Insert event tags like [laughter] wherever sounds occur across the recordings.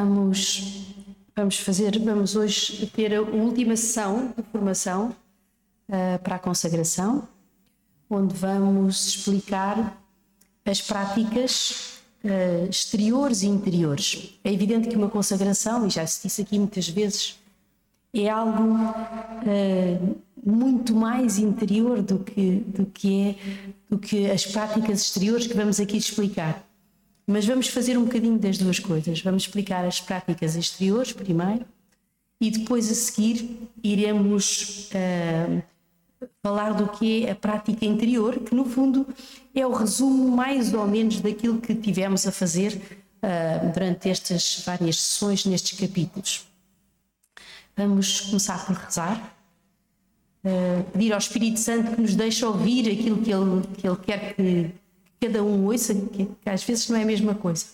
Vamos, vamos fazer, vamos hoje ter a última sessão de formação uh, para a consagração, onde vamos explicar as práticas uh, exteriores e interiores. É evidente que uma consagração, e já se disse aqui muitas vezes, é algo uh, muito mais interior do que, do que é do que as práticas exteriores que vamos aqui explicar. Mas vamos fazer um bocadinho das duas coisas. Vamos explicar as práticas exteriores primeiro e depois a seguir iremos uh, falar do que é a prática interior, que no fundo é o resumo mais ou menos daquilo que tivemos a fazer uh, durante estas várias sessões nestes capítulos. Vamos começar por rezar, uh, pedir ao Espírito Santo que nos deixe ouvir aquilo que Ele, que ele quer que cada um ouça, que, às vezes não é a mesma coisa.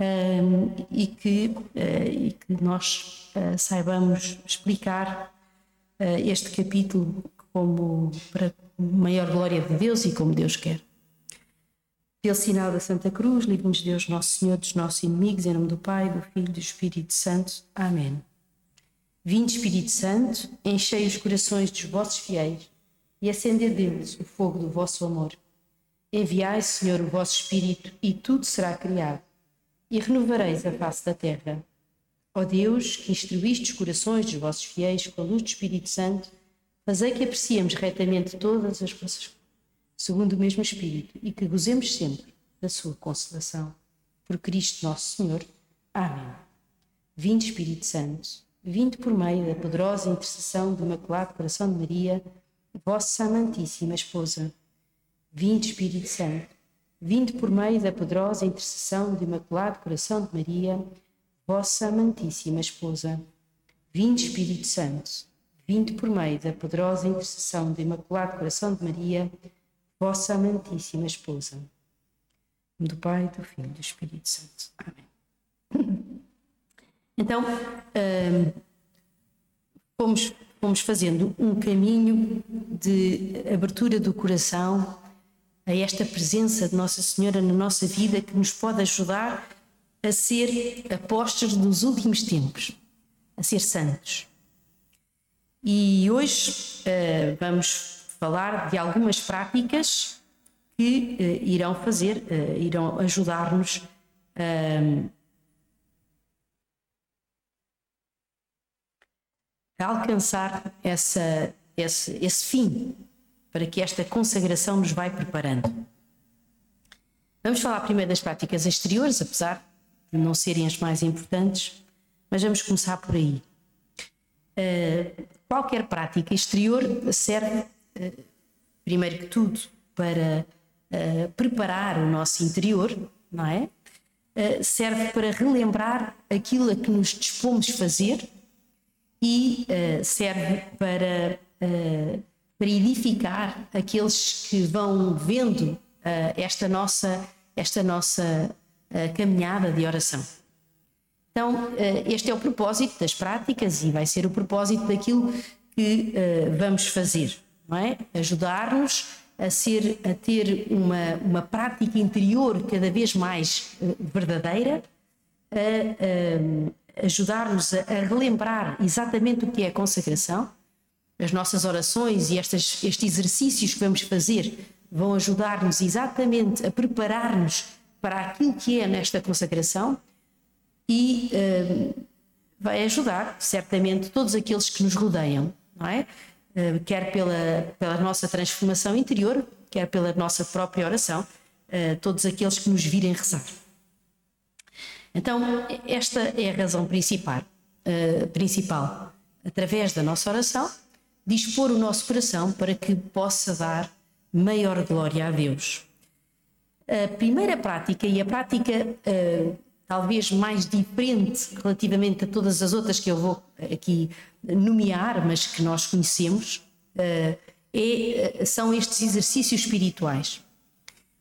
Um, e, que, uh, e que nós uh, saibamos explicar uh, este capítulo como para maior glória de Deus e como Deus quer. Pelo sinal da Santa Cruz, livre-nos Deus, Nosso Senhor, dos nossos inimigos, em nome do Pai, do Filho e do Espírito Santo. Amém. Vinde, Espírito Santo, enchei os corações dos vossos fiéis e acendei deles o fogo do vosso amor. Enviai, Senhor, o vosso Espírito, e tudo será criado, e renovareis a face da terra. Ó Deus, que instruíste os corações dos vossos fiéis com a luz do Espírito Santo, fazei que apreciemos retamente todas as vossas coisas, segundo o mesmo Espírito, e que gozemos sempre da sua consolação. Por Cristo nosso Senhor. Amém. Vinde, Espírito Santo, vinde por meio da poderosa intercessão do Imaculado Coração de Maria, vossa amantíssima esposa Vinde, Espírito Santo, vinde por meio da poderosa intercessão do Imaculado Coração de Maria, vossa amantíssima esposa. Vinde, Espírito Santo, vinde por meio da poderosa intercessão do Imaculado Coração de Maria, vossa amantíssima esposa. Do Pai, do Filho e do Espírito Santo. Amém. [laughs] Então, hum, fomos, fomos fazendo um caminho de abertura do coração a esta presença de Nossa Senhora na nossa vida que nos pode ajudar a ser apóstolos dos últimos tempos, a ser santos. E hoje uh, vamos falar de algumas práticas que uh, irão fazer, uh, irão ajudar-nos a alcançar essa, esse, esse fim para que esta consagração nos vai preparando. Vamos falar primeiro das práticas exteriores, apesar de não serem as mais importantes, mas vamos começar por aí. Uh, qualquer prática exterior serve, uh, primeiro que tudo, para uh, preparar o nosso interior, não é? serve para relembrar aquilo a que nos dispomos fazer e serve para para edificar aqueles que vão vendo uh, esta nossa, esta nossa uh, caminhada de oração. Então, uh, este é o propósito das práticas e vai ser o propósito daquilo que vamos fazer, não é? Ajudar-nos a ser, a ter uma, uma prática interior cada vez mais verdadeira, a, ajudar-nos a, a relembrar exatamente o que é a consagração as nossas orações e estas, estes exercícios que vamos fazer vão ajudar-nos exatamente a preparar-nos para aquilo que é nesta consagração e uh, vai ajudar, certamente, todos aqueles que nos rodeiam, não é? Uh, quer pela, pela nossa transformação interior, quer pela nossa própria oração, uh, todos aqueles que nos virem rezar. Então, esta é a razão principal, principal. Através da nossa oração, dispor o nosso coração para que possa dar maior glória a Deus. A primeira prática, e a prática uh, talvez mais diferente relativamente a todas as outras que eu vou aqui nomear, mas que nós conhecemos, uh, é, são estes exercícios espirituais.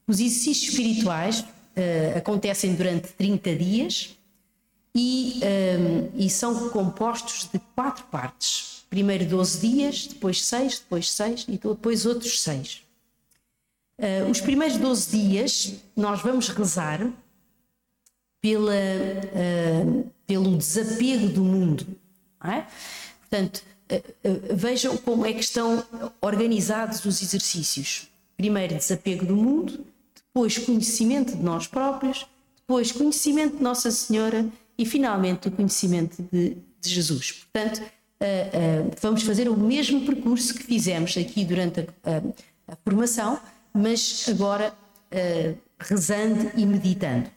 Os exercícios espirituais uh, acontecem durante 30 dias e, e são compostos de quatro partes primeiro 12 dias, depois 6, depois 6 e depois outros 6. Uh, os primeiros 12 dias nós vamos rezar pela, uh, pelo desapego do mundo. É? Portanto, uh, vejam como é que estão organizados os exercícios. Primeiro, desapego do mundo, depois, conhecimento de nós próprios, depois, conhecimento de Nossa Senhora e, finalmente, o conhecimento de, de Jesus. Portanto, vamos fazer o mesmo percurso que fizemos aqui durante a, a formação, mas agora rezando e meditando.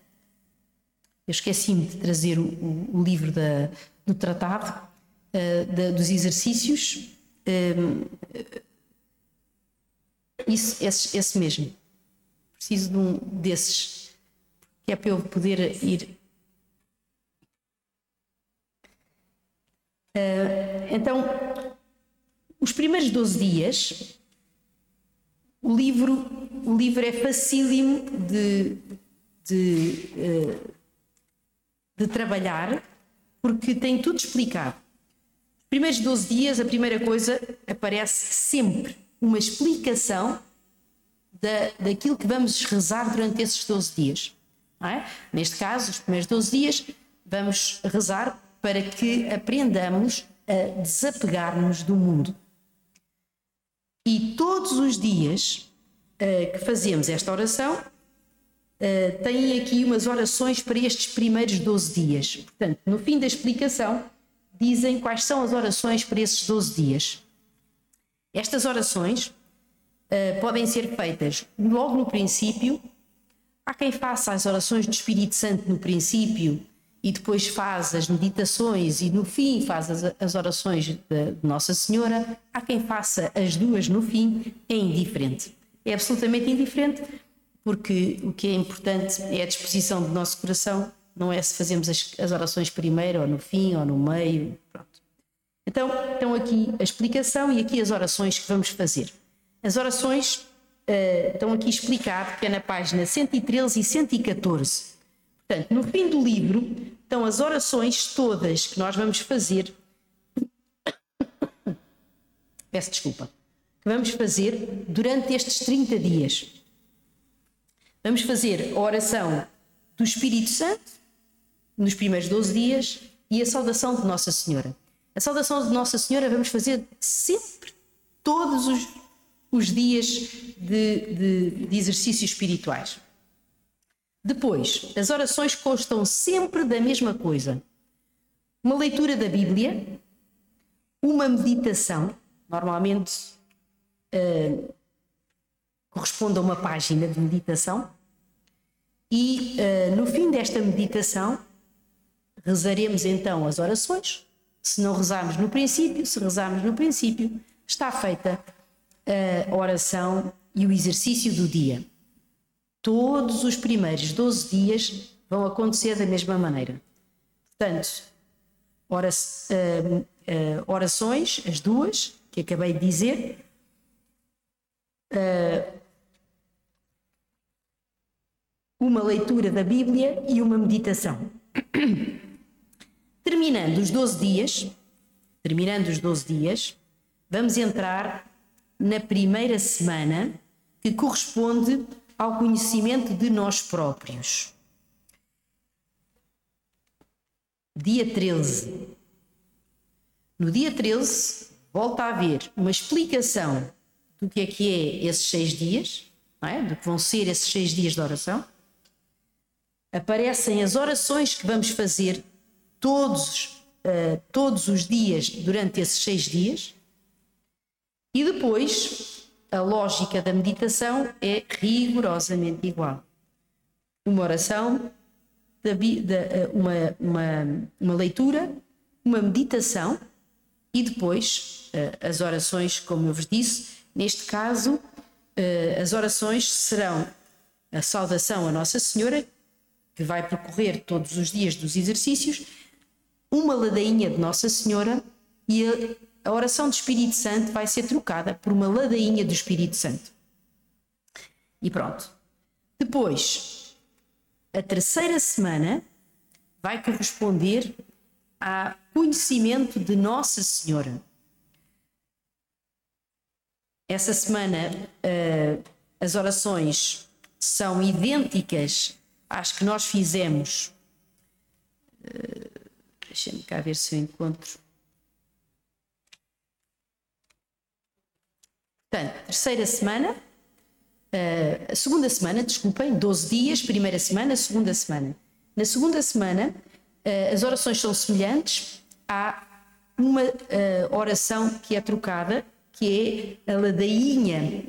Eu esqueci-me de trazer o, o, livro da, do tratado, uh, da, dos exercícios. Eh, isso, esse, esse, mesmo. Preciso de um desses, que é para eu poder ir. Uh, então, os primeiros 12 dias, o livro, o livro é facílimo de, de uh, de trabalhar, porque tem tudo explicado. Os primeiros 12 dias, a primeira coisa, aparece sempre uma explicação da, daquilo que vamos rezar durante esses 12 dias. É? Neste caso, os primeiros 12 dias, vamos rezar para que aprendamos a desapegar-nos do mundo. E todos os dias uh, que fazemos esta oração, uh, têm aqui umas orações para estes primeiros 12 dias. Portanto, no fim da explicação, dizem quais são as orações para esses 12 dias. Estas orações uh, podem ser feitas logo no princípio. Há quem faça as orações do Espírito Santo no princípio e depois faz as meditações e no fim faz as, as orações de, Nossa Senhora. Há quem faça as duas no fim, é indiferente. É absolutamente indiferente, porque o que é importante é a disposição do nosso coração, não é se fazemos as, as orações primeiro, ou no fim, ou no meio. Pronto. Então, estão aqui a explicação e aqui as orações que vamos fazer. As orações uh, estão aqui explicadas, que é na página 113 e 114. Portanto, no fim do livro estão as orações todas que nós vamos fazer. Peço desculpa. Que vamos fazer durante estes 30 dias. Vamos fazer a oração do Espírito Santo nos primeiros 12 dias e a saudação de Nossa Senhora. A saudação de Nossa Senhora vamos fazer sempre, todos os, os dias de, de, de exercícios espirituais. Depois, as orações constam sempre da mesma coisa: uma leitura da Bíblia, uma meditação, normalmente uh, corresponde a uma página de meditação. E uh, no fim desta meditação, rezaremos então as orações. Se não rezarmos no princípio, se rezarmos no princípio, está feita a oração e o exercício do dia. Todos os primeiros 12 dias vão acontecer da mesma maneira. Portanto, eh, orações, as duas que acabei de dizer, uh, uma leitura da Bíblia e uma meditação. [coughs] Terminando os 12 dias, terminando os 12 dias, vamos entrar na primeira semana que corresponde ao conhecimento de nós próprios. Dia 13. No dia 13, volta a haver uma explicação do que é que é esses seis dias, é? do que vão ser esses seis dias de oração. Aparecem as orações que vamos fazer todos, uh, todos os dias durante esses seis dias. E depois, a lógica da meditação é rigorosamente igual. Uma oração, eh, uma, uma, uma leitura, uma meditação e depois uh, as orações, como eu vos disse, Neste caso, eh, as orações serão a saudação a Nossa Senhora, que vai percorrer todos os dias dos exercícios, uma ladainha de Nossa Senhora e a oração do Espírito Santo vai ser trocada por uma ladainha do Espírito Santo. E pronto. Depois, a terceira semana vai corresponder a conhecimento de Nossa Senhora. Essa semana uh, as orações são idênticas às que nós fizemos Deixa-me cá ver se eu encontro. Portanto, terceira semana, uh, segunda semana, desculpem, 12 dias, primeira semana, segunda semana. Na segunda semana, uh, as orações são semelhantes. Há uma uh, oração que é trocada, que é a ladainha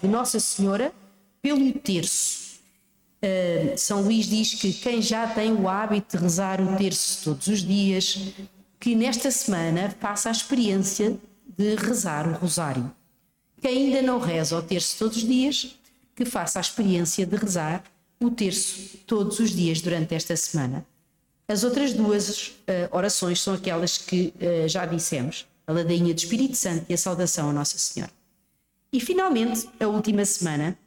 de Nossa Senhora pelo terço. São Luís diz que quem já tem o hábito de rezar o terço todos os dias, que nesta semana faça a experiência de rezar o rosário. Quem ainda não reza o terço todos os dias, que faça a experiência de rezar o terço todos os dias durante esta semana. As outras duas uh, orações são aquelas que uh, já dissemos, a ladainha do Espírito Santo e a saudação a Nossa Senhora. E finalmente, a última semana,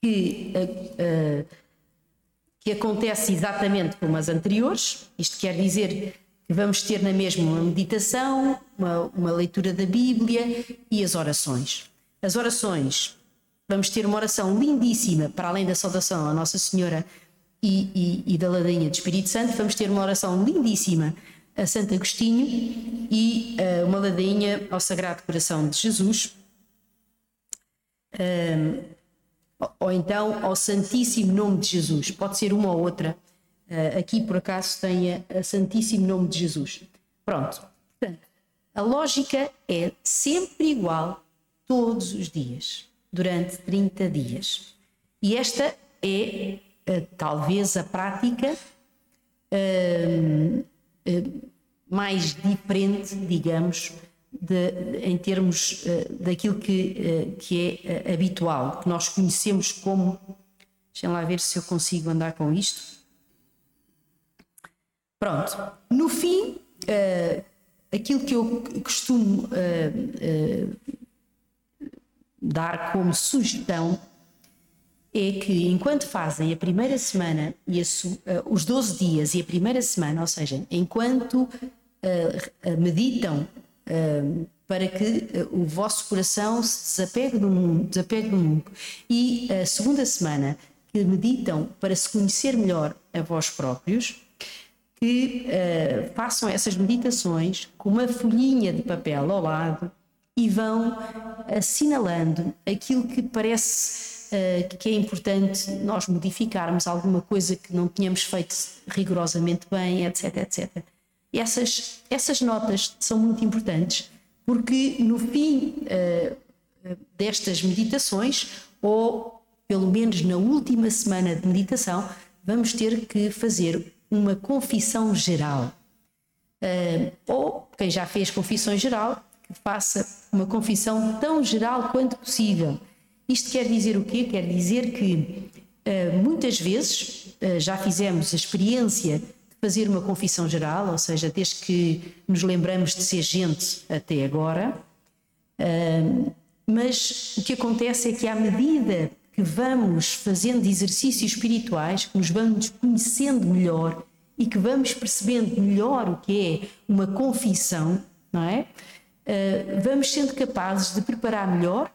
que, uh, que acontece exatamente como as anteriores, isto quer dizer Vamos ter na mesma uma meditação, uma, uma leitura da Bíblia e as orações. As orações, vamos ter uma oração lindíssima, para além da saudação à Nossa Senhora e, e, e da ladainha do Espírito Santo, vamos ter uma oração lindíssima a Santo Agostinho e uh, uma ladainha ao Sagrado Coração de Jesus. Um, ou então ao Santíssimo Nome de Jesus, pode ser uma ou outra. Uh, aqui, por acaso, tem a, Santíssimo Nome de Jesus. Pronto. Portanto, a lógica é sempre igual todos os dias, durante 30 dias. E esta é uh, talvez a prática uh, mais diferente, digamos, de, em termos daquilo que, que é habitual, que nós conhecemos como. Deixem lá ver se eu consigo andar com isto Pronto. No fim, uh, aquilo que eu costumo uh, uh, dar como sugestão é que enquanto fazem a primeira semana e a, os 12 dias e a primeira semana, ou seja, enquanto meditam para que o vosso coração se desapegue do mundo, desapegue do mundo e a segunda semana que meditam para se conhecer melhor a vós próprios, que uh, façam essas meditações com uma folhinha de papel ao lado e vão assinalando aquilo que parece uh, que é importante nós modificarmos, alguma coisa que não tínhamos feito rigorosamente bem, etc, etc. Essas, essas notas são muito importantes porque no fim uh, destas meditações, ou pelo menos na última semana de meditação, vamos ter que fazer uma confissão geral. Uh, ou quem já fez confissão geral, que faça uma confissão tão geral quanto possível. Isto quer dizer o quê? Quer dizer que uh, muitas vezes uh, já fizemos a experiência de fazer uma confissão geral, ou seja, desde que nos lembramos de ser gente até agora, mas o que acontece é que à medida que vamos fazendo exercícios espirituais, que nos vamos conhecendo melhor e que vamos percebendo melhor o que é uma confissão, não é? Uh, vamos sendo capazes de preparar melhor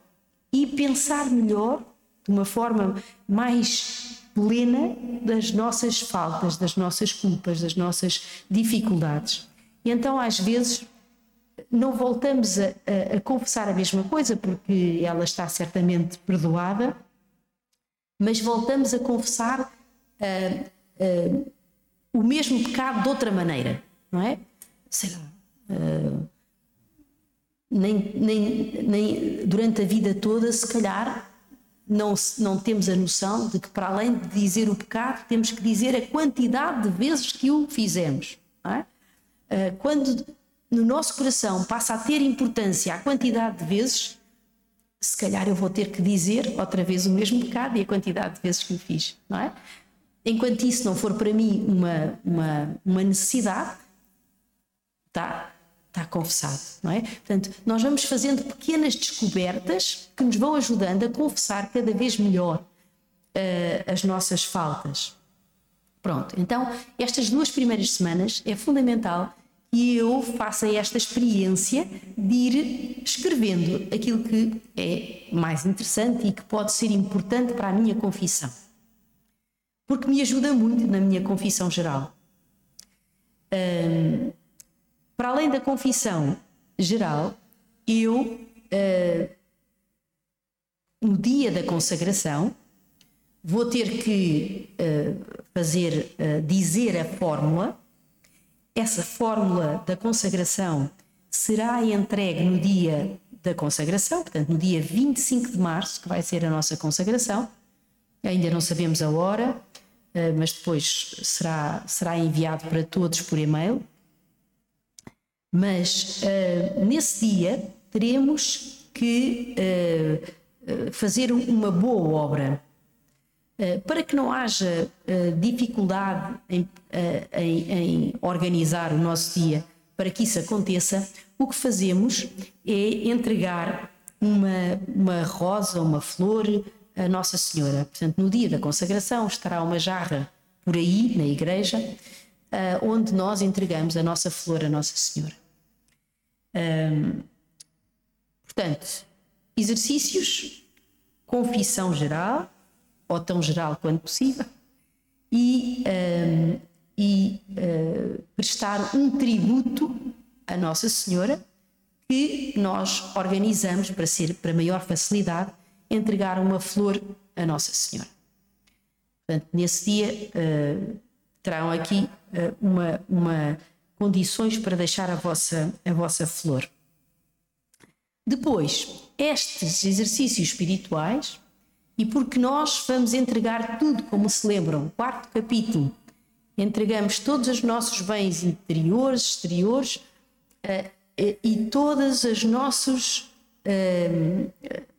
e pensar melhor, de uma forma mais plena, das nossas faltas, das nossas culpas, das nossas dificuldades. E então, às vezes, não voltamos a, a, a confessar a mesma coisa, porque ela está certamente perdoada, mas voltamos a confessar uh, uh, o mesmo pecado de outra maneira, não é? Sei lá. Uh, nem, nem, nem durante a vida toda, se calhar, não, não temos a noção de que, para além de dizer o pecado, temos que dizer a quantidade de vezes que o fizemos. É? quando no nosso coração passa a ter importância a quantidade de vezes, se calhar eu vou ter que dizer outra vez o mesmo pecado e a quantidade de vezes que o fiz, não é? Enquanto isso não for para mim uma, uma, uma necessidade, está tá confessado, não é? Portanto, nós vamos fazendo pequenas descobertas que nos vão ajudando a confessar cada vez melhor uh, as nossas faltas. Pronto, então estas duas primeiras semanas é fundamental e eu faço esta experiência de ir escrevendo aquilo que é mais interessante e que pode ser importante para a minha confissão. Porque me ajuda muito na minha confissão geral. Um, para além da confissão geral, eu, uh, no dia da consagração, vou ter que uh, fazer, uh, dizer a fórmula. Essa fórmula da consagração será entregue no dia da consagração, portanto, no dia 25 de março, que vai ser a nossa consagração. Ainda não sabemos a hora, uh, mas depois será, será enviado para todos por e-mail. Mas nesse dia teremos que fazer uma boa obra eh, para que não haja eh, dificuldade em, eh, em, em, organizar o nosso dia, para que isso aconteça, o que fazemos é entregar uma, uma rosa, uma flor a Nossa Senhora. Portanto, no dia da consagração estará uma jarra por aí, na igreja, onde nós entregamos a nossa flor a Nossa Senhora. portanto, exercícios, confissão geral, ou tão geral quanto possível, e, um, e uh, prestar um tributo à Nossa Senhora que nós organizamos para ser para maior facilidade entregar uma flor à Nossa Senhora. Portanto, nesse dia uh, terão aqui uh, uma, uma condições para deixar a vossa, a vossa flor. Depois, estes exercícios espirituais e porque nós vamos entregar tudo, como se lembram, quarto capítulo, entregamos todos os nossos bens interiores, exteriores uh, e todas as nossos uh,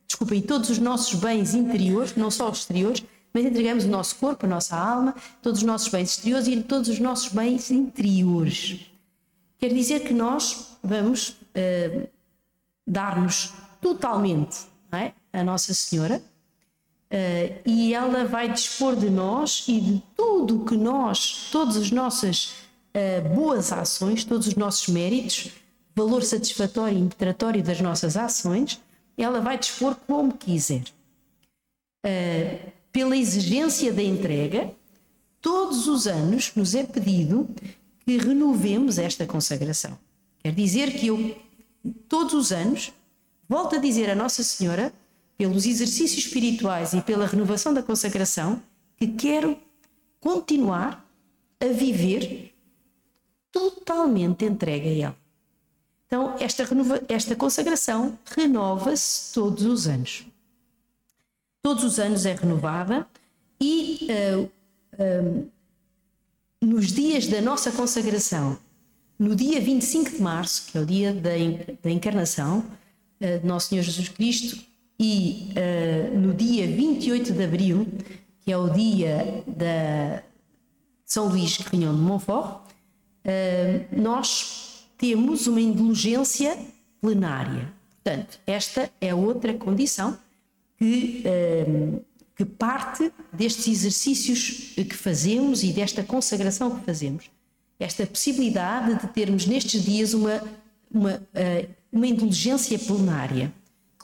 desculpa, e todos os nossos bens interiores, não só os exteriores, mas entregamos o nosso corpo, a nossa alma, todos os nossos bens exteriores e todos os nossos bens interiores. Quer dizer que nós vamos uh, dar-nos totalmente é? a Nossa Senhora Uh, e ela vai dispor de nós e de tudo o que nós, todas as nossas uh, boas ações, todos os nossos méritos, valor satisfatório e impetratório das nossas ações, ela vai dispor como quiser. Uh, pela exigência da entrega, todos os anos nos é pedido que renovemos esta consagração. Quer dizer que eu, todos os anos, volto a dizer a Nossa Senhora pelos exercícios espirituais e pela renovação da consagração, que quero continuar a viver totalmente entregue a Ele. Então, esta, renova, esta consagração renova-se todos os anos. Todos os anos é renovada e uh, nos dias da nossa consagração, no dia 25 de março, que é o dia da, da encarnação uh, de Nosso Senhor Jesus Cristo, e uh, no dia 28 de abril, que é o dia da São Luís Carrinhão de Montfort, uh, nós temos uma indulgência plenária. Portanto, esta é outra condição que, uh, que parte destes exercícios que fazemos e desta consagração que fazemos. Esta possibilidade de termos nestes dias uma, uma, uma indulgência plenária.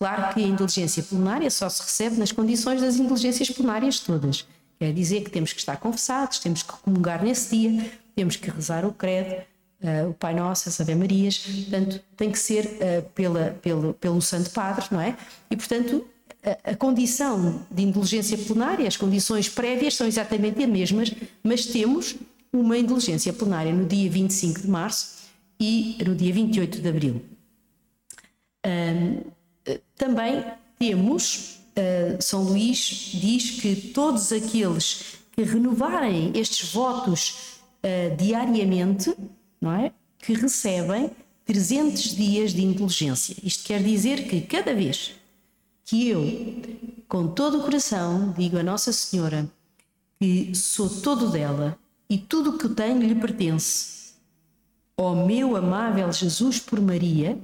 Claro que a indulgência plenária só se recebe nas condições das indulgências plenárias todas. Quer dizer que temos que estar confessados, temos que comungar nesse dia, temos que rezar o credo, uh, o Pai Nosso, as Ave Marias, portanto, tem que ser uh, pela, pelo, pelo Santo Padre, não é? E, portanto, a, a, condição de indulgência plenária, as condições prévias são exatamente as mesmas, mas temos uma indulgência plenária no dia 25 de março e no dia 28 de abril. Um, também temos, uh, São Luís diz que todos aqueles que renovarem estes votos uh, diariamente, não é? Que recebem 300 dias de indulgência. Isto quer dizer que cada vez que eu, com todo o coração, digo a Nossa Senhora que sou todo dela e tudo o que tenho lhe pertence, ó meu amável Jesus por Maria,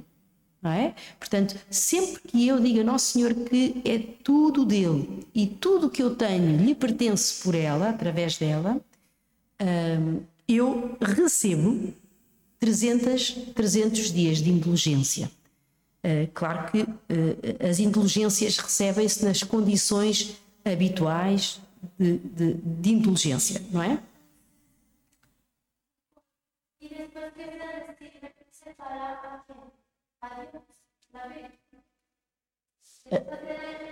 não é? Portanto, sempre que eu diga Nosso Senhor que é tudo dele e tudo que eu tenho lhe pertence por ela, através dela, hum, eu recebo 300, 300 dias de indulgência. Uh, claro que uh, as indulgências recebem-se nas condições habituais de, de, de indulgência, não é?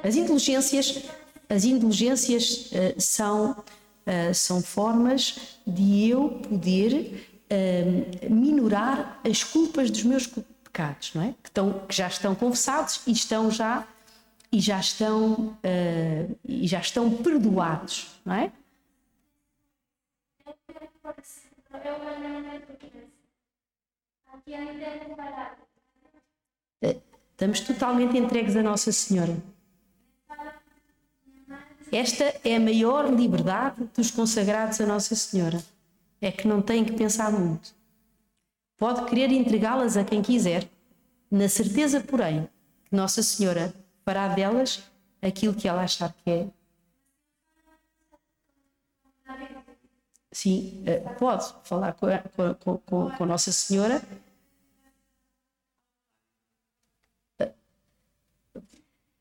As indulgências, as uh, são, uh, são formas de eu poder uh, minorar as culpas dos meus pecados, não é? Que, estão, que já estão confessados e estão já e já estão e já estão perdoados, não é? Estamos totalmente entregues a Nossa Senhora. Esta é a maior liberdade dos consagrados a Nossa Senhora. É que não têm que pensar muito. Pode querer entregá-las a quem quiser, na certeza, porém, que Nossa Senhora fará delas aquilo que ela achar que é. Sim, eh, pode falar com, com, com, com Nossa Senhora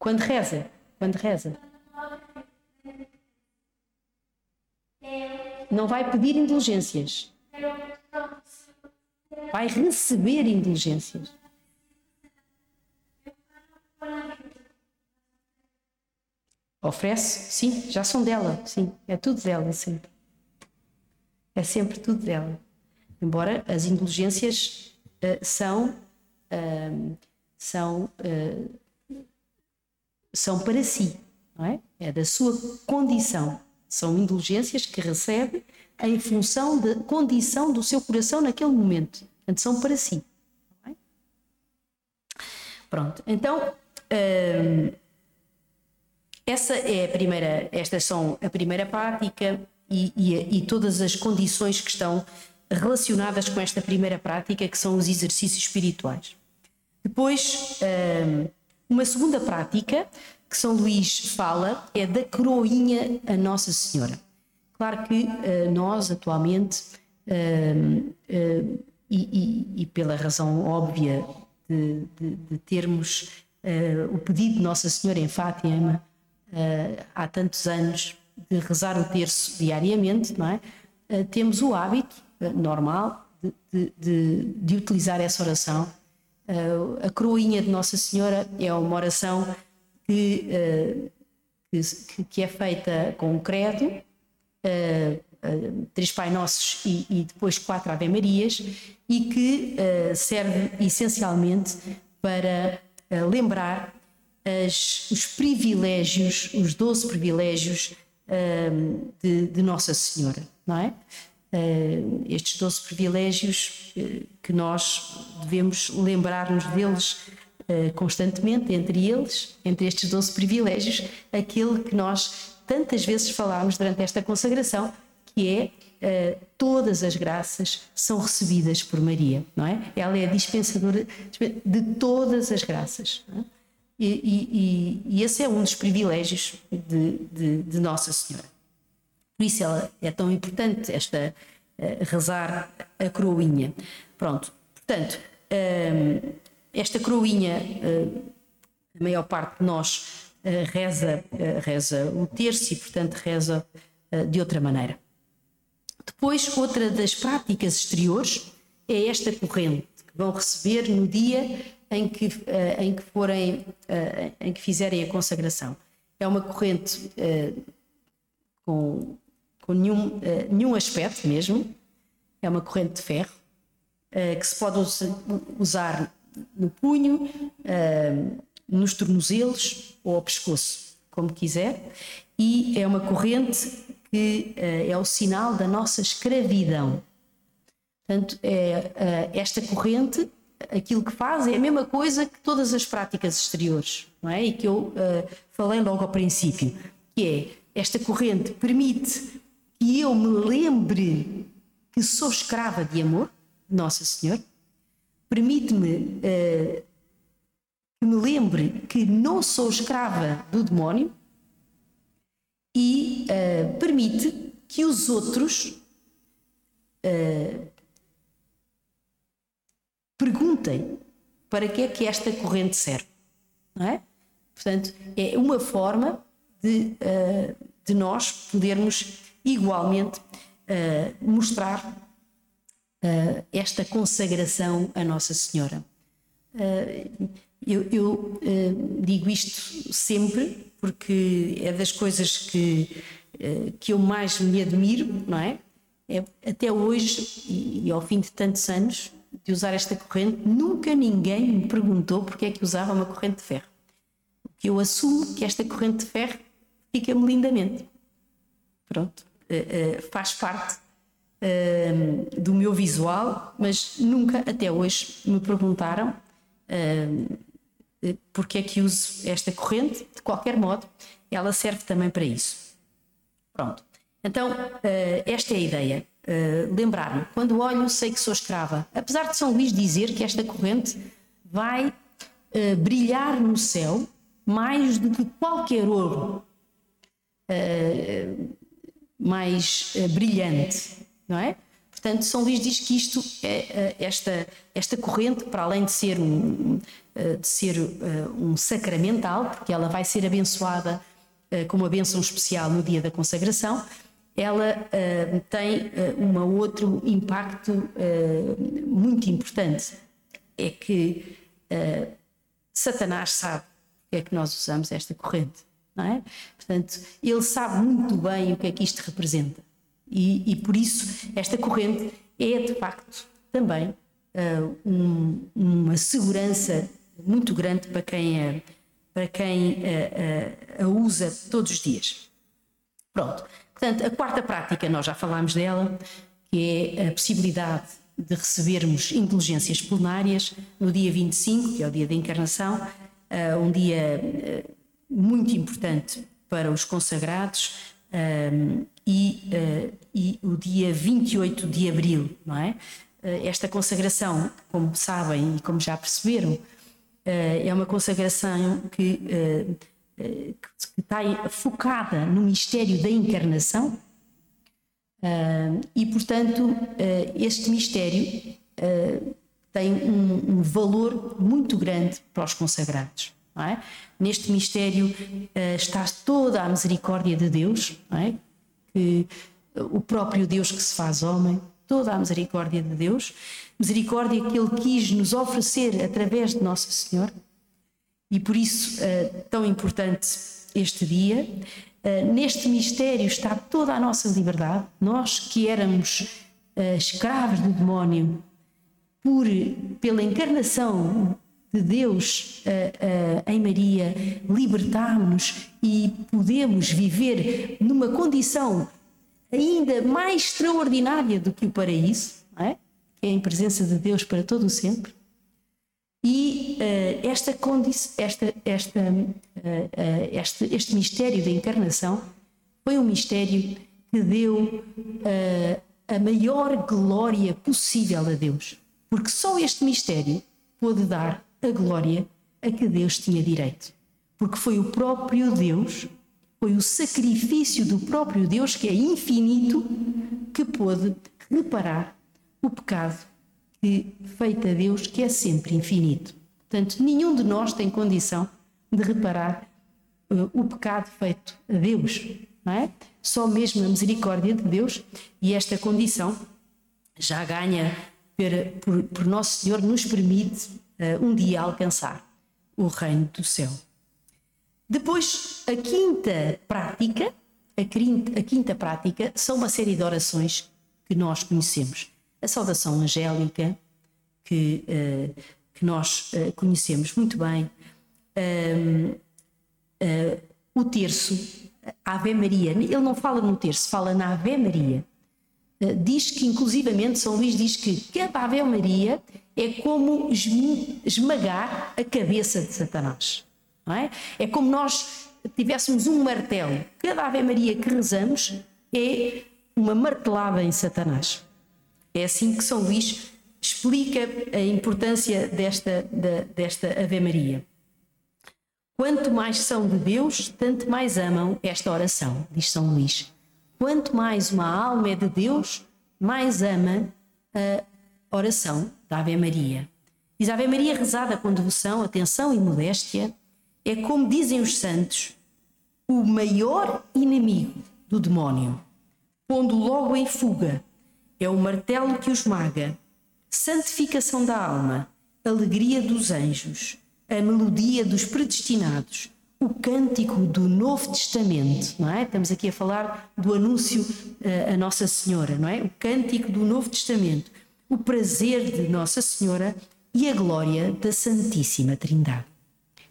Quando reza, quando reza. Não vai pedir indulgências. Vai receber indulgências. Oferece? Sim, já são dela, sim. É tudo dela sempre. É sempre tudo dela. Embora as indulgências uh, são, uh, são uh, são para si, não é? É da sua condição. São indulgências que recebe em função da condição do seu coração naquele momento. Portanto, são para si. É? Pronto, então hum, essa é a primeira, estas são a primeira prática e, e, e todas as condições que estão relacionadas com esta primeira prática, que são os exercícios espirituais. Depois, hum, uma segunda prática que São Luís fala é da coroinha a Nossa Senhora. Claro que uh, nós, atualmente, uh, uh, e, e, e, pela razão óbvia de, de, de termos o pedido de Nossa Senhora em Fátima há tantos anos de rezar o terço diariamente, não é? temos o hábito normal de, de, utilizar essa oração a coroinha de Nossa Senhora é uma oração que, uh, que, que, é feita com o credo, uh, três Pai Nossos e, e, depois quatro Ave Marias, e que serve essencialmente para lembrar as, os privilégios, os doze privilégios de, de Nossa Senhora, não é? Uh, estes doze privilégios uh, que nós devemos lembrar-nos deles uh, constantemente, entre eles, entre estes doze privilégios, aquele que nós tantas vezes falámos durante esta consagração, que é todas as graças são recebidas por Maria, não é? Ela é a dispensadora de todas as graças. É? E, e, e, esse é um dos privilégios de, de, de Nossa Senhora. Por isso ela é tão importante, esta uh, rezar a coroinha. Pronto, portanto, uh, esta coroinha, uh, a maior parte de nós reza, reza o terço e, portanto, reza de outra maneira. Depois, outra das práticas exteriores é esta corrente que vão receber no dia em que, em que forem, em que fizerem a consagração. É uma corrente com com nenhum, uh, nenhum aspecto mesmo. É uma corrente de ferro uh, que se pode us usar no punho, uh, nos tornozelos ou ao pescoço, como quiser. E é uma corrente que é o sinal da nossa escravidão. Portanto, é, esta corrente, aquilo que faz é a mesma coisa que todas as práticas exteriores, não é? E que eu falei logo ao princípio, que é esta corrente permite que eu me lembre que sou escrava de amor, Nossa Senhora, permite-me uh, que me lembre que não sou escrava do demónio e uh, permite que os outros uh, perguntem para que é que esta corrente serve, não é? Portanto, é uma forma de, de nós podermos igualmente uh, mostrar uh, esta consagração a Nossa Senhora. Uh, eu, eu digo isto sempre porque é das coisas que, que eu mais me admiro, não é? é até hoje, e, e, ao fim de tantos anos de usar esta corrente, nunca ninguém me perguntou porque é que usava uma corrente de ferro. Eu assumo que esta corrente de ferro fica-me lindamente. Pronto, faz parte uh, do meu visual, mas nunca até hoje me perguntaram uh, porque é que uso esta corrente. De qualquer modo, ela serve também para isso. Pronto. Então, esta é a ideia. Lembrar-me, quando olho, sei que sou escrava. Apesar de São Luís dizer que esta corrente vai brilhar no céu mais do que qualquer ouro mais brilhante não é? Portanto, São Luís diz que isto, é, é, esta, esta corrente, para além de ser um, eh, de ser eh, um sacramental, porque ela vai ser abençoada eh, com uma bênção especial no dia da consagração, ela tem um outro impacto muito importante. É que Satanás sabe que é que nós usamos esta corrente, não é? Portanto, ele sabe muito bem o que é que isto representa. E, e por isso esta corrente é de facto também uh, um, uma segurança muito grande para quem, a, para quem a, a, usa todos os dias. Pronto. Portanto, a quarta prática, nós já falámos dela, que é a possibilidade de recebermos indulgências plenárias no dia 25, que é o dia da encarnação, uh, um dia uh, muito importante para os consagrados, um, e, uh, e, o dia 28 de abril, não é? Uh, esta consagração, como sabem e como já perceberam, uh, é uma consagração que, que está focada no mistério da encarnação e, portanto, este mistério tem um valor muito grande para os consagrados. É? Neste mistério uh, está toda a misericórdia de Deus, é? que o próprio Deus que se faz homem, toda a misericórdia de Deus, misericórdia que Ele quis nos oferecer através de Nossa Senhora, e por isso uh, tão importante este dia. Uh, neste mistério está toda a nossa liberdade, nós que éramos escravos do demónio, por, pela encarnação de Deus uh, uh, em Maria, libertarmos e podemos viver numa condição ainda mais extraordinária do que o paraíso, é? que é em presença de Deus para todo o sempre. E uh, esta esta, esta, este, este mistério da encarnação foi um mistério que deu a maior glória possível a Deus, porque só este mistério pôde dar a glória a que Deus tinha direito. Porque foi o próprio Deus, foi o sacrifício do próprio Deus, que é infinito, que pôde reparar o pecado que feito a Deus, que é sempre infinito. Portanto, nenhum de nós tem condição de reparar uh, o pecado feito a Deus, não é? Só mesmo a misericórdia de Deus e esta condição já ganha por, por, Nosso Senhor nos permite um dia alcançar o reino do céu. Depois, a quinta prática, a quinta, a quinta prática, são uma série de orações que nós conhecemos. A saudação angélica, que, uh, que nós uh, conhecemos muito bem, uh, o terço, a Ave Maria. Ele não fala no terço, fala na Ave Maria. Diz que, inclusivamente, São Luís diz que cada Ave Maria é como esmagar a cabeça de Satanás. Não é? é como nós tivéssemos um martelo. Cada Ave Maria que rezamos é uma martelada em Satanás. É assim que São Luís explica a importância desta, desta Ave Maria. Quanto mais são de Deus, tanto mais amam esta oração, diz São Luís. Quanto mais uma alma é de Deus, mais ama a oração da Ave Maria. Diz Ave Maria rezada com devoção, atenção e modéstia, é como dizem os santos, o maior inimigo do demónio, pondo logo em fuga, é o martelo que os maga, santificação da alma, alegria dos anjos, a melodia dos predestinados, o cântico do Novo Testamento, não é? Estamos aqui a falar do anúncio uh, a Nossa Senhora, não é? O cântico do Novo Testamento, o prazer de Nossa Senhora e a glória da Santíssima Trindade.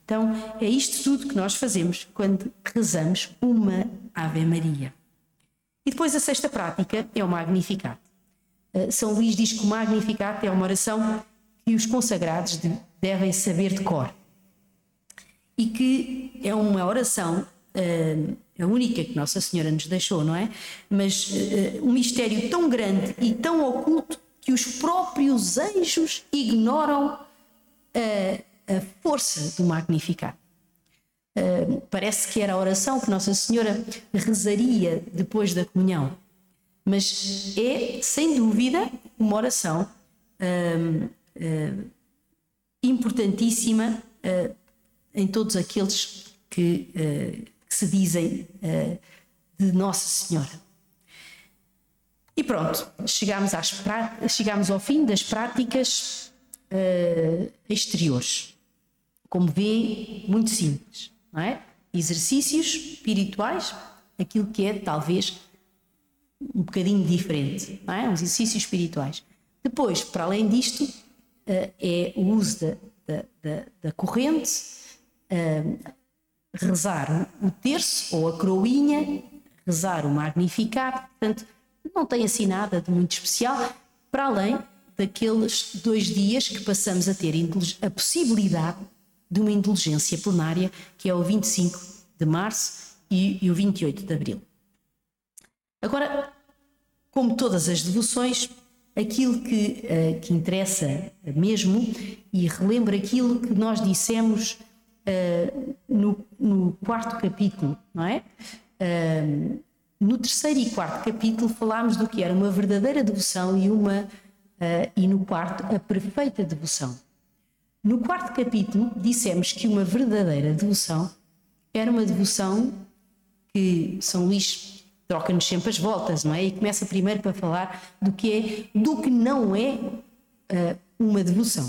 Então, é isto tudo que nós fazemos quando rezamos uma Ave Maria. E depois a sexta prática é o Magnificat. Uh, São Luís diz que o Magnificat é uma oração que os consagrados devem saber de cor e que é uma oração, uh, a única que Nossa Senhora nos deixou, não é? Mas uh, um mistério tão grande e tão oculto que os próprios anjos ignoram uh, a força do Magnificat. Uh, parece que era a oração que Nossa Senhora rezaria depois da comunhão, mas é, sem dúvida, uma oração uh, uh, importantíssima em todos aqueles que, uh, que se dizem uh, de Nossa Senhora. E pronto, chegamos, às chegamos ao fim das práticas uh, exteriores. Como vê, muito simples, não é? Exercícios espirituais, aquilo que é talvez um bocadinho diferente, não é? Os exercícios espirituais. Depois, para além disto, é o uso da, da, da, da corrente, rezar o terço ou a croinha, rezar o Magnificat, portanto, não tem assim nada de muito especial, para além daqueles dois dias que passamos a ter a possibilidade de uma indulgência plenária, que é o 25 de março e, e o 28 de abril. Agora, como todas as devoções, aquilo que, uh, que interessa mesmo e relembra aquilo que nós dissemos uh, no, no, quarto capítulo, não é? Uh, no terceiro e quarto capítulo falámos do que era uma verdadeira devoção e uma uh, e no quarto a perfeita devoção. No quarto capítulo dissemos que uma verdadeira devoção era uma devoção que São Luís troca-nos sempre as voltas, não é? E começa primeiro para falar do que é, do que não é uma devoção,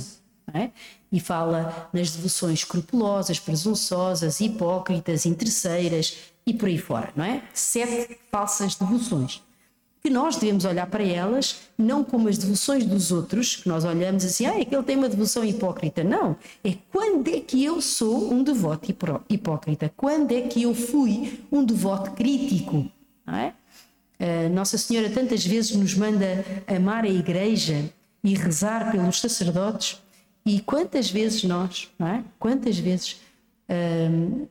é? e fala nas devoções escrupulosas, presunçosas, hipócritas, interesseiras e por aí fora, não é? Sete falsas devoções. Que nós devemos olhar para elas não como as devoções dos outros, que nós olhamos assim, ah, é que ele tem uma devoção hipócrita. Não, é quando é que eu sou um devoto hipócrita? Quando é que eu fui um devoto crítico? Não é? Nossa Senhora tantas vezes nos manda amar a Igreja e rezar pelos sacerdotes e quantas vezes nós, não é? Quantas vezes uh, uh,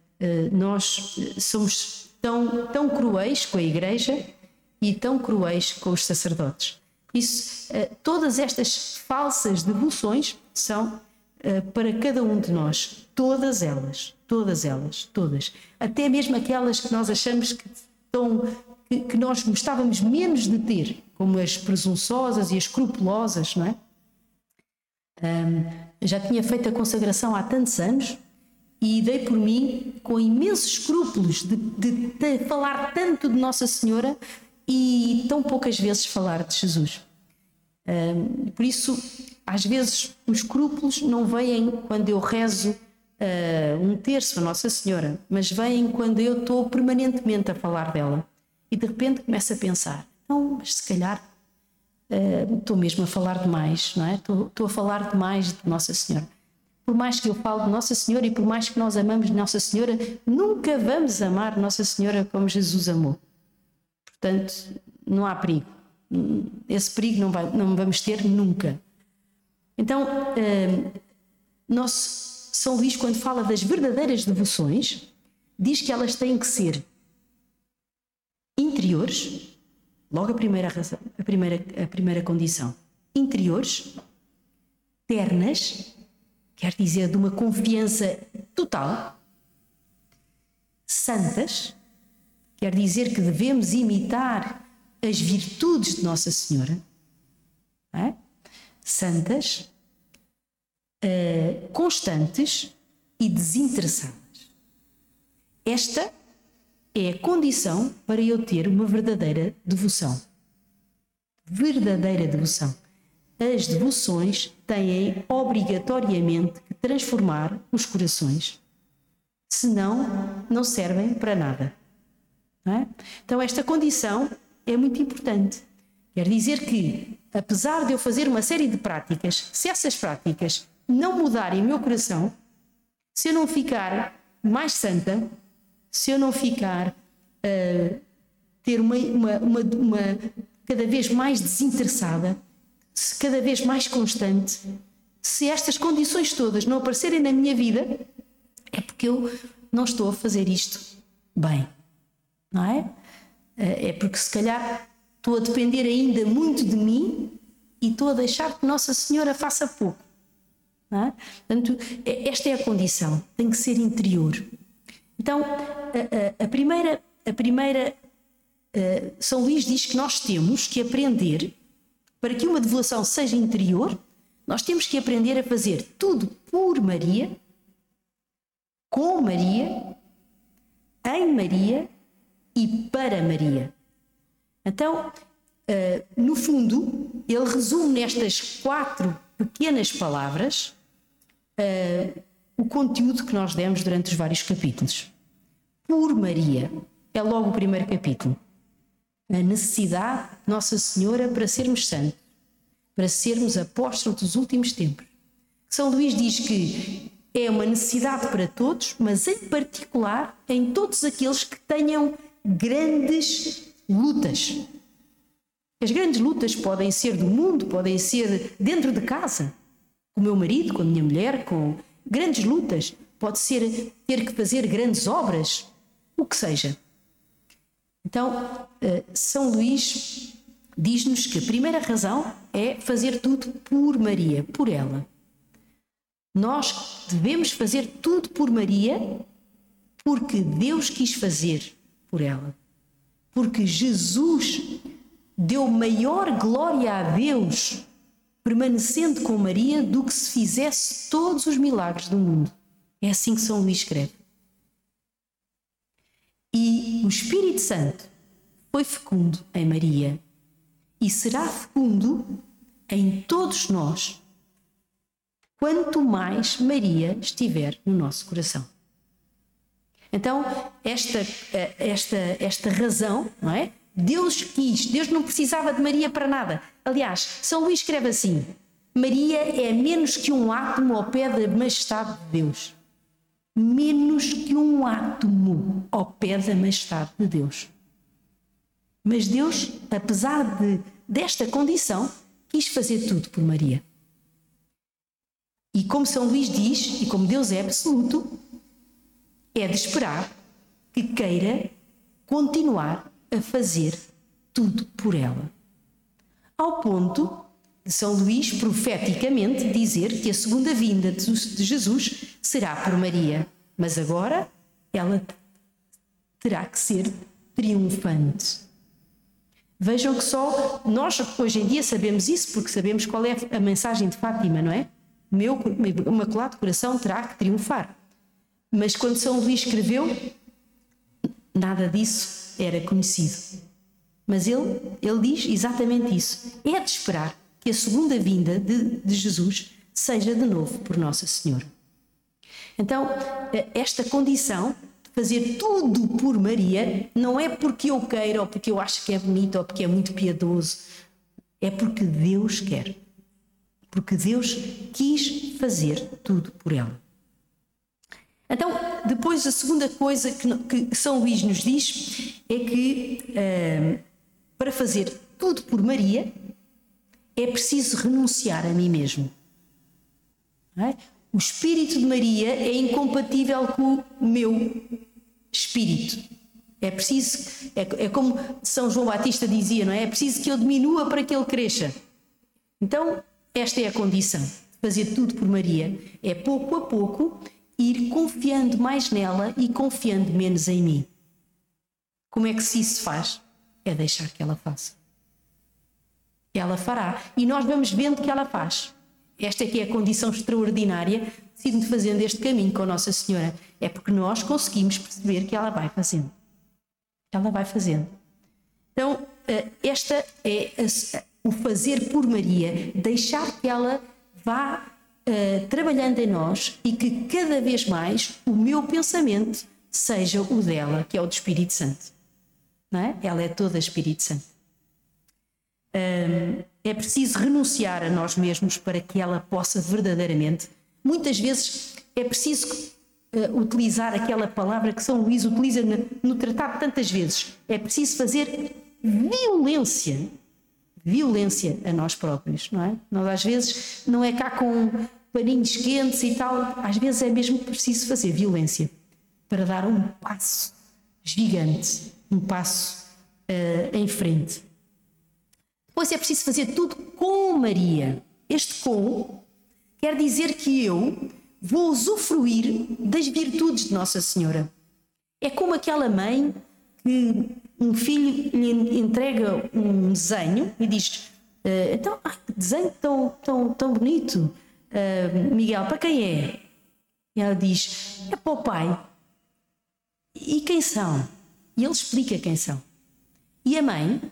nós somos tão, tão cruéis com a Igreja e tão cruéis com os sacerdotes. Isso, uh, todas estas falsas devoções são para cada um de nós, todas elas, todas elas, todas, até mesmo aquelas que nós achamos que, que, que nós gostávamos menos de ter, como as presunçosas e as escrupulosas, não é? Um, já tinha feito a consagração há tantos anos e dei por mim com imensos escrúpulos de, de, de, falar tanto de Nossa Senhora e tão poucas vezes falar de Jesus. Um, por isso, às vezes, os escrúpulos não vêm quando eu rezo uh, um terço a Nossa Senhora, mas vêm quando eu estou permanentemente a falar dela. E de repente começo a pensar: não, mas se calhar estou mesmo a falar demais, não é? Estou, a falar demais de Nossa Senhora. Por mais que eu falo de Nossa Senhora e por mais que nós amamos Nossa Senhora, nunca vamos amar Nossa Senhora como Jesus amou. Portanto, não há perigo. Esse perigo não, vai, não vamos ter nunca. Então, nosso São Luís, quando fala das verdadeiras devoções, diz que elas têm que ser interiores, Logo a primeira razão, a primeira, a primeira condição. Interiores, ternas, quer dizer de uma confiança total. Santas, quer dizer que devemos imitar as virtudes de Nossa Senhora. É? Santas, uh, constantes e desinteressadas. Esta é condição para eu ter uma verdadeira devoção. verdadeira devoção. As devoções têm obrigatoriamente que transformar os corações, senão não servem para nada. É? Então, esta condição é muito importante. Quer dizer que, apesar de eu fazer uma série de práticas, se essas práticas não mudarem o meu coração, se eu não ficar mais santa, se eu não ficar uh, ter uma, uma, uma, uma, cada vez mais desinteressada, se cada vez mais constante, se estas condições todas não aparecerem na minha vida, é porque eu não estou a fazer isto bem, não é? Eh, é porque se calhar estou a depender ainda muito de mim e estou a deixar que Nossa Senhora faça pouco. É? Portanto, esta é a condição, tem que ser interior. Então, a, a, a primeira, a primeira uh, São Luís diz que nós temos que aprender, para que uma devoção seja interior, nós temos que aprender a fazer tudo por Maria, com Maria, em Maria e para Maria. Então, uh, no fundo, ele resume nestas quatro pequenas palavras uh, o conteúdo que nós demos durante os vários capítulos. Por Maria, é logo o primeiro capítulo. A necessidade de Nossa Senhora para sermos santos, para sermos apóstolos dos últimos tempos. São Luís diz que é uma necessidade para todos, mas em particular em todos aqueles que tenham grandes lutas. As grandes lutas podem ser do mundo, podem ser dentro de casa, com o meu marido, com a minha mulher, com grandes lutas, pode ser ter que fazer grandes obras, o que seja. Então, eh, São Luís diz-nos que a primeira razão é fazer tudo por Maria, por ela. Nós devemos fazer tudo por Maria porque Deus quis fazer por ela. Porque Jesus deu maior glória a Deus permanecendo com Maria do que se fizesse todos os milagres do mundo. É assim que São Luís escreve. E o Espírito Santo foi fecundo em Maria e será fecundo em todos nós, quanto mais Maria estiver no nosso coração. Então, esta, esta, esta razão, não é? Deus quis, Deus não precisava de Maria para nada. Aliás, São Luís escreve assim: Maria é menos que um átomo ao pé da majestade de Deus. Menos que um átomo ao pé da majestade de Deus. Mas Deus, apesar de, desta condição, quis fazer tudo por Maria. E como São Luís diz, e como Deus é absoluto, é de esperar que queira continuar a fazer tudo por ela. Ao ponto de São Luís profeticamente dizer que a segunda vinda de Jesus será por Maria, mas agora ela terá que ser triunfante. Vejam que só nós hoje em dia sabemos isso porque sabemos qual é a mensagem de Fátima, não é? Meu imaculado coração terá que triunfar. Mas quando São Luís escreveu, nada disso era conhecido. Mas ele, ele diz exatamente isso. É de esperar que a segunda vinda de, de Jesus seja de novo por Nossa Senhora. Então, eh, esta condição de fazer tudo por Maria não é porque eu queira ou porque eu acho que é bonito ou porque é muito piedoso. É porque Deus quer. Porque Deus quis fazer tudo por ela. Então, depois, a segunda coisa que, São Luís nos diz é que uh, para fazer tudo por Maria é preciso renunciar a mim mesmo. É? O espírito de Maria é incompatível com o meu espírito. É preciso, é, é, como São João Batista dizia, não é? É preciso que eu diminua para que ele cresça. Então, esta é a condição. Fazer tudo por Maria é pouco a pouco ir confiando mais nela e confiando menos em mim. Como é que se isso faz? É deixar que ela faça. Ela fará. E nós vamos vendo que ela faz. Esta é que é a condição extraordinária de fazendo este caminho com Nossa Senhora. É porque nós conseguimos perceber que ela vai fazendo. Ela vai fazendo. Então, eh, esta é o fazer por Maria, deixar que ela vá uh, trabalhando em nós e que cada vez mais o meu pensamento seja o dela, que é o do Espírito Santo. Não é? Ela é toda Espírito Santo. É preciso renunciar a nós mesmos para que ela possa verdadeiramente. Muitas vezes é preciso uh, utilizar aquela palavra que São Luís utiliza no, no tratado tantas vezes. É preciso fazer violência violência a nós próprios, não é? Nós às vezes não é cá com paninhos quentes e tal, às vezes é mesmo preciso fazer violência para dar um passo gigante, um passo uh, em frente. Depois é preciso fazer tudo com Maria. Este com quer dizer que eu vou usufruir das virtudes de Nossa Senhora. É como aquela mãe que um filho lhe entrega um desenho e diz: uh, Então, ah, que desenho tão, tão, tão bonito, uh, Miguel, para quem é? E ela diz: É para o pai. E quem são? E ele explica quem são. E a mãe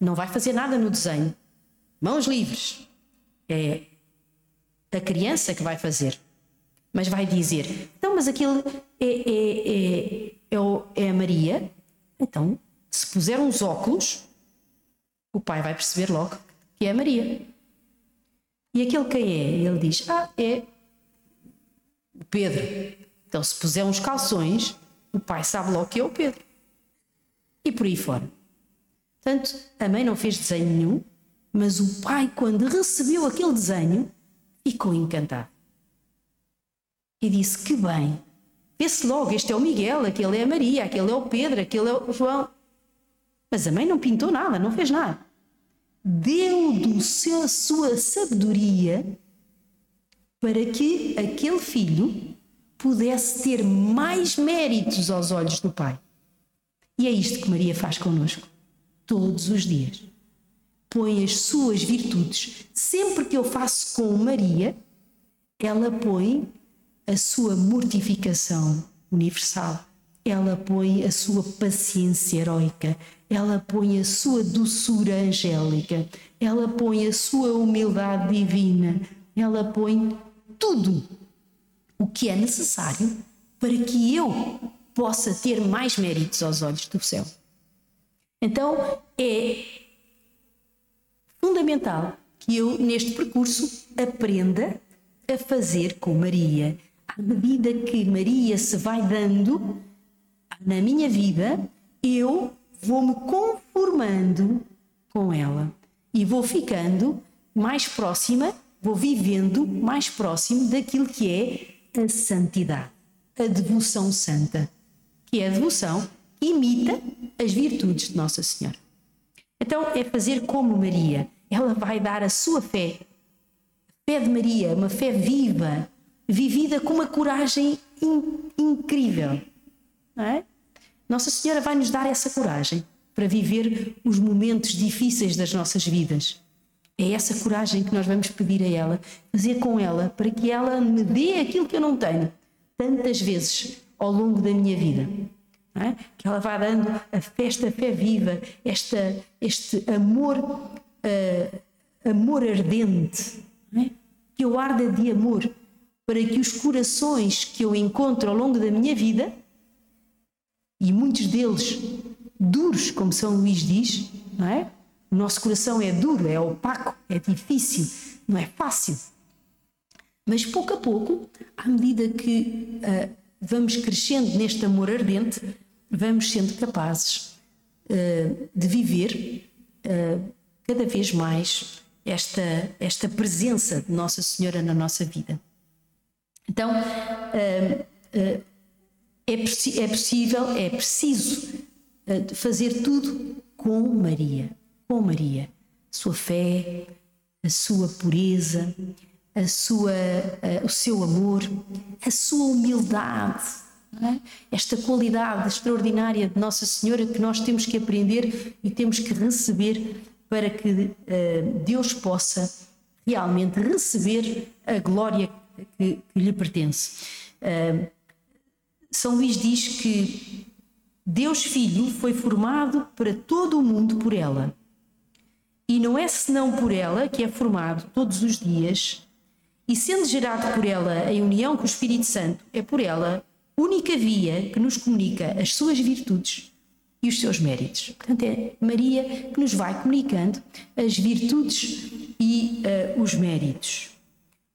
não vai fazer nada no desenho, mãos livres. É a criança que vai fazer. Mas vai dizer: Então, mas aquilo é, é, é, é, é a Maria? Então se puser uns óculos, o pai vai perceber logo que é Maria. E aquele quem é? Ele diz: Ah, é o Pedro. Então, se puser uns calções, o pai sabe logo que é o Pedro. E por aí fora. Portanto, a mãe não fez desenho nenhum, mas o pai, quando recebeu aquele desenho, ficou encantado. E disse: Que bem! Vê-se logo, este é o Miguel, aquele é a Maria, aquele é o Pedro, aquele é o João. Mas a mãe não pintou nada, não fez nada. Deu do seu, a sua sabedoria para que aquele filho pudesse ter mais méritos aos olhos do Pai. E é isto que Maria faz connosco, todos os dias. Põe as suas virtudes. Sempre que eu faço com Maria, ela põe a sua mortificação universal. Ela põe a sua paciência heroica, ela põe a sua doçura angélica, ela põe a sua humildade divina, ela põe tudo o que é necessário para que eu possa ter mais méritos aos olhos do céu. Então é fundamental que eu, neste percurso, aprenda a fazer com Maria. À medida que Maria se vai dando na minha vida, eu vou-me conformando com ela e vou ficando mais próxima, vou vivendo mais próximo daquilo que é a santidade, a devoção santa, que é a devoção imita as virtudes de Nossa Senhora. Então é fazer como Maria, ela vai dar a sua fé, a fé de Maria, uma fé viva, vivida com uma coragem in incrível, é? Nossa Senhora vai nos dar essa coragem para viver os momentos difíceis das nossas vidas. É essa coragem que nós vamos pedir a ela, fazer com ela, para que ela me dê aquilo que eu não tenho, tantas vezes ao longo da minha vida. É? Que ela vá dando a festa, a fé viva, esta, este amor, uh, amor ardente, é? que eu arda de amor, para que os corações que eu encontro ao longo da minha vida e muitos deles duros, como São Luís diz, não é? O nosso coração é duro, é opaco, é difícil, não é fácil. Mas pouco a pouco, à medida que uh, vamos crescendo neste amor ardente, vamos sendo capazes uh, de viver uh, cada vez mais esta, esta presença de Nossa Senhora na nossa vida. Então, é, é possível, é preciso fazer tudo com Maria, com Maria. Sua fé, a sua pureza, a sua, o seu amor, a sua humildade. É? Esta qualidade extraordinária de Nossa Senhora que nós temos que aprender e temos que receber para que uh, Deus possa realmente receber a glória que, que lhe pertence. Uh, são Luís diz que Deus Filho foi formado para todo o mundo por ela. E não é senão por ela que é formado todos os dias, e sendo gerado por ela em união com o Espírito Santo, é por ela única via que nos comunica as suas virtudes e os seus méritos. Portanto, é Maria que nos vai comunicando as virtudes e uh, os méritos.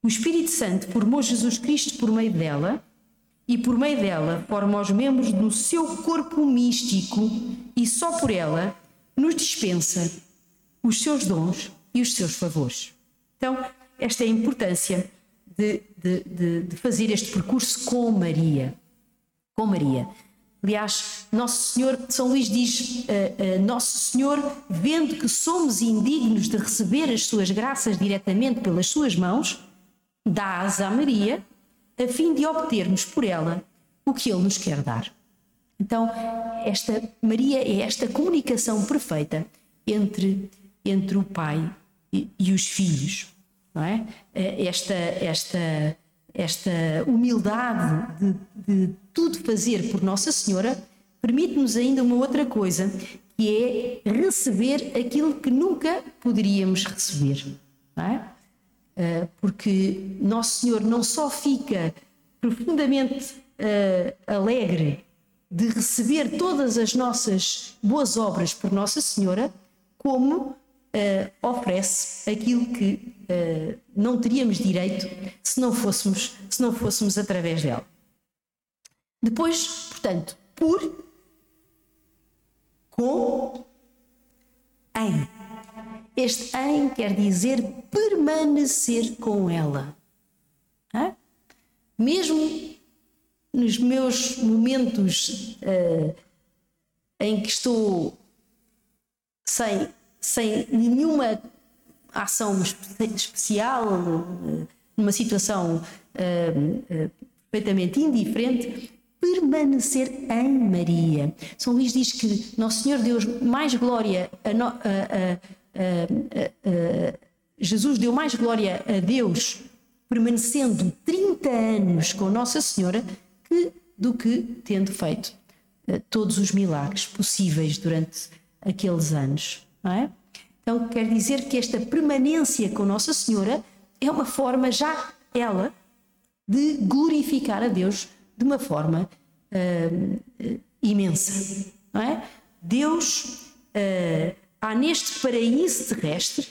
O Espírito Santo formou Jesus Cristo por meio dela e por meio dela forma os membros do seu corpo místico e só por ela nos dispensa os seus dons e os seus favores. Então, esta é a importância de, de, de, de fazer este percurso com Maria. Com Maria. Aliás, Nosso Senhor, São Luís diz: uh, uh, Nosso Senhor, vendo que somos indignos de receber as suas graças diretamente pelas suas mãos, dá-as a Maria a fim de obtermos por ela o que Ele nos quer dar. Então, esta Maria é esta comunicação perfeita entre, entre o Pai e, e os filhos, não é? Eh, esta, esta, esta humildade de, de tudo fazer por Nossa Senhora permite-nos ainda uma outra coisa, que é receber aquilo que nunca poderíamos receber, é? Eh, porque Nosso Senhor não só fica profundamente uh, alegre de receber todas as nossas boas obras por Nossa Senhora, como uh, oferece aquilo que não teríamos direito se não fôssemos se não fôssemos através dela. Depois, portanto, por, com, em. Este em quer dizer permanecer com ela. Hã? Mesmo nos meus momentos uh, em que estou sem, sem nenhuma ação especial, uh, numa situação uh, perfeitamente indiferente, permanecer em Maria. São Luís diz que Nosso Senhor deu mais glória a, no, a, a Jesus deu mais glória a Deus permanecendo 30 anos com Nossa Senhora que, do que tendo feito todos os milagres possíveis durante aqueles anos. Não é? Então quer dizer que esta permanência com Nossa Senhora é uma forma já ela de glorificar a Deus de uma forma uh, uh, imensa. Não é? Deus há neste paraíso terrestre,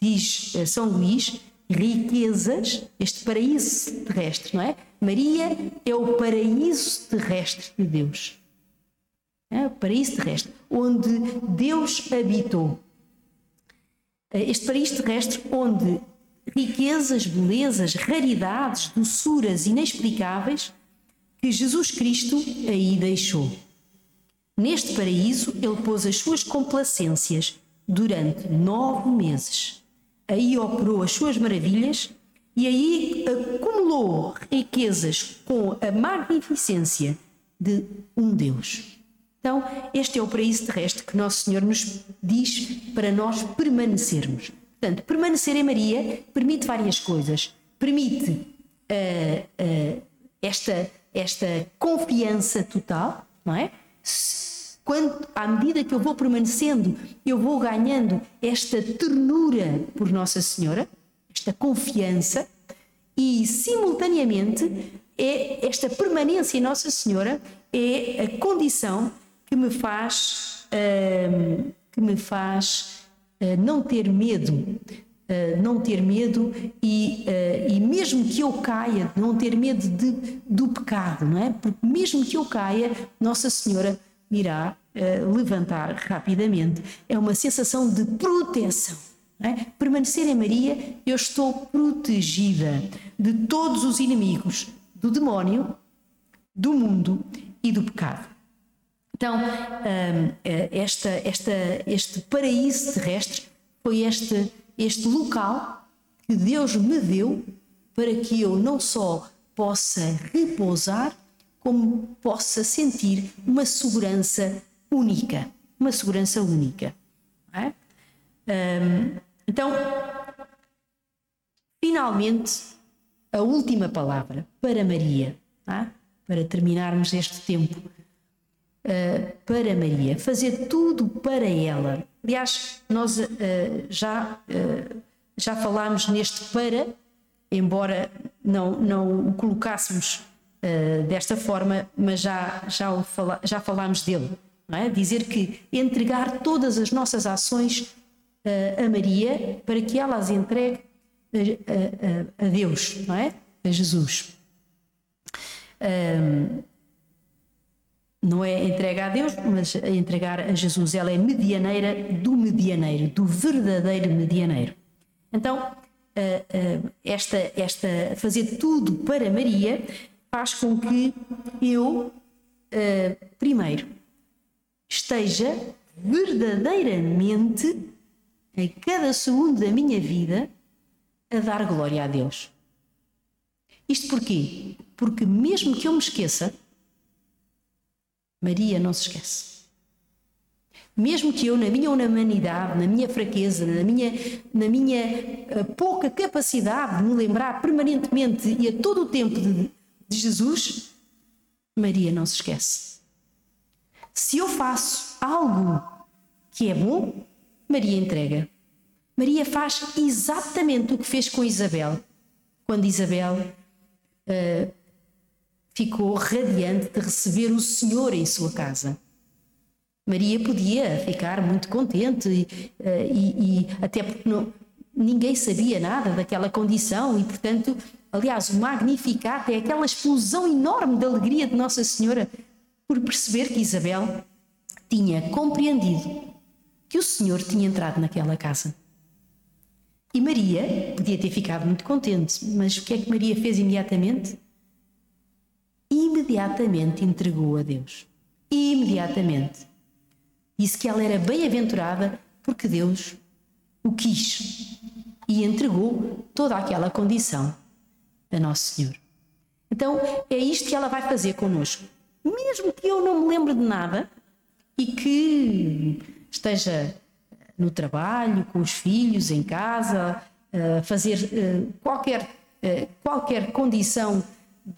diz eh, São Luís, riquezas, este paraíso terrestre, não é? Maria é o paraíso terrestre de Deus. É o paraíso terrestre, onde Deus habitou. Eh, este paraíso terrestre onde riquezas, belezas, raridades, doçuras inexplicáveis que Jesus Cristo aí deixou. Neste paraíso, ele pôs as suas complacências durante nove meses. Aí operou as suas maravilhas e aí acumulou riquezas com a magnificência de um Deus. Então, este é o paraíso terrestre que Nosso Senhor nos diz para nós permanecermos. Portanto, permanecer em Maria permite várias coisas. Permite uh, uh, esta, esta confiança total, não é? quando, à medida que eu vou permanecendo, eu vou ganhando esta ternura por Nossa Senhora, esta confiança, e simultaneamente é esta permanência em Nossa Senhora é a condição que me faz uh, que me faz uh, não ter medo uh, não ter medo e, e mesmo que eu caia não ter medo de, do pecado não é porque mesmo que eu caia Nossa Senhora irá uh, levantar rapidamente. É uma sensação de proteção. É? Permanecer em Maria, eu estou protegida de todos os inimigos do demónio, do mundo e do pecado. Então, um, eh, esta, esta, este paraíso terrestre foi este, este local que Deus me deu para que eu não só possa repousar, como possa sentir uma segurança única. Uma segurança única. É? Um, então, finalmente, a última palavra para Maria, é? para terminarmos este tempo. Uh, para Maria, fazer tudo para ela. Aliás, nós uh, já, uh, já falámos neste para, embora não, não o colocássemos desta forma, mas já, já, fala, já falámos dele. É? Dizer que entregar todas as nossas ações a Maria para que ela as entregue a, a, a Deus, não é? a Jesus. Um, não é entrega a Deus, mas a entregar a Jesus. Ela é medianeira do medianeiro, do verdadeiro medianeiro. Então, esta, esta fazer tudo para Maria faz com que eu, primeiro, esteja verdadeiramente, em cada segundo da minha vida, a dar glória a Deus. Isto porquê? Porque mesmo que eu me esqueça, Maria não se esquece. Mesmo que eu, na minha humanidade, na minha fraqueza, na minha, na minha uh, pouca capacidade de me lembrar permanentemente e a todo o tempo de, de Jesus, Maria não se esquece. Se eu faço algo que é bom, Maria entrega. Maria faz exatamente o que fez com Isabel. Quando Isabel uh, ficou radiante de receber o Senhor em sua casa. Maria podia ficar muito contente e, uh, e, e até porque não, ninguém sabia nada daquela condição e, portanto, aliás, o Magnificat é aquela explosão enorme de alegria de Nossa Senhora por perceber que Isabel tinha compreendido que o Senhor tinha entrado naquela casa. E Maria podia ter ficado muito contente, mas o que é que Maria fez imediatamente? Imediatamente entregou a Deus. Imediatamente. Disse que ela era bem-aventurada porque Deus o quis e entregou toda aquela condição a Nosso Senhor. Então é isto que ela vai fazer connosco. Mesmo que eu não me lembre de nada e que esteja no trabalho, com os filhos, em casa, fazer eh, qualquer, eh, qualquer condição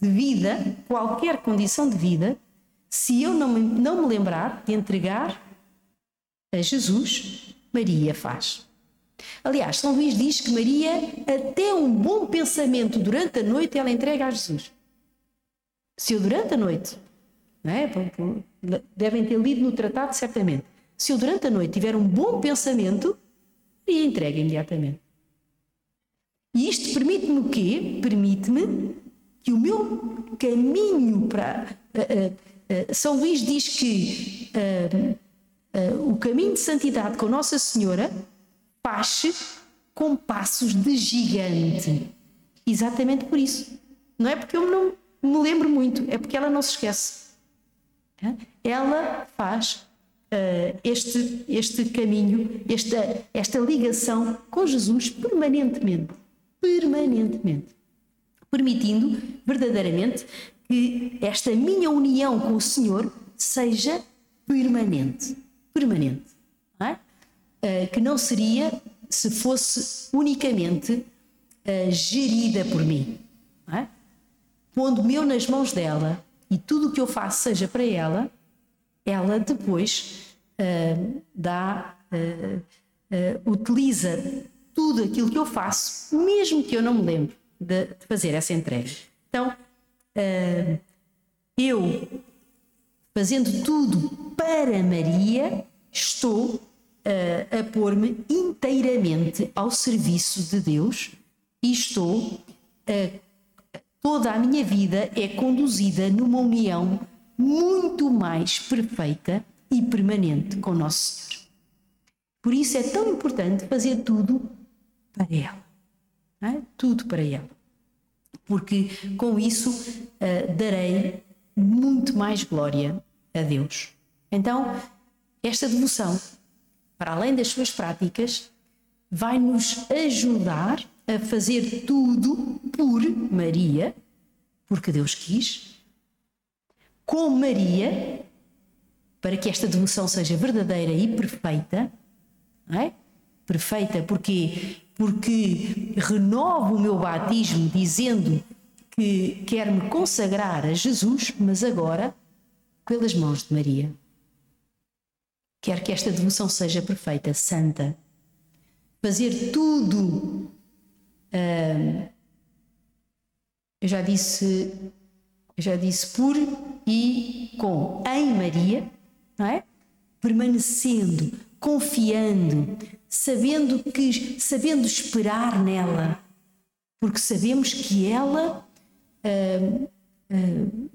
de vida, qualquer condição de vida, se eu não me, não me lembrar de entregar a Jesus, Maria faz. Aliás, São Luís diz que Maria, até um bom pensamento durante a noite, ela entrega a Jesus. Se eu durante a noite, não é? devem ter lido no tratado certamente, se eu durante a noite tiver um bom pensamento, e entrega imediatamente. E isto permite-me o quê? Permite-me que o meu caminho para. Uh, uh, uh, São Luís diz que o caminho de santidade com Nossa Senhora faz-se com passos de gigante. Exatamente por isso. Não é porque eu não me lembro muito, é porque ela não se esquece. Ela faz uh, este, este caminho, esta, esta ligação com Jesus permanentemente. Permanentemente. Permitindo verdadeiramente que esta minha união com o Senhor seja permanente. Permanente. Não é? uh, que não seria se fosse unicamente uh, gerida por mim. É? Pondo-me eu nas mãos dela e tudo o que eu faço seja para ela, ela depois uh, dá, uh, uh, utiliza tudo aquilo que eu faço, mesmo que eu não me lembre de, de fazer essa entrega. Então, eu, fazendo tudo para Maria, estou a pôr-me inteiramente ao serviço de Deus e estou toda a minha vida é conduzida numa união muito mais perfeita e permanente com Nosso Senhor. Por isso é tão importante fazer tudo para ela. É? Tudo para ela. Porque com isso uh, darei muito mais glória a Deus. Então, esta devoção, para além das suas práticas, vai nos ajudar a fazer tudo por Maria, porque Deus quis, com Maria, para que esta devoção seja verdadeira e perfeita, é? Perfeita porque porque renovo o meu batismo dizendo que quero me consagrar a Jesus, mas agora pelas mãos de Maria. Quer que esta devoção seja perfeita, santa. Fazer tudo. Hum, eu já disse, já disse por e com em Maria, não é? Permanecendo, confiando, sabendo que, sabendo esperar nela, porque sabemos que ela hum, hum,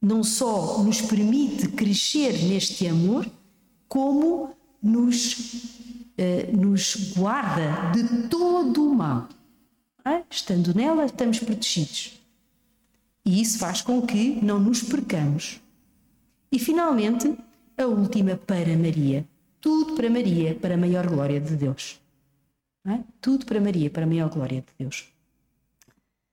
não só nos permite crescer neste amor, como nos, uh, nos guarda de todo o mal. É? Estando nela, estamos protegidos. E isso faz com que não nos percamos. E finalmente, a última para Maria. Tudo para Maria, para a maior glória de Deus. É? Tudo para Maria, para a maior glória de Deus.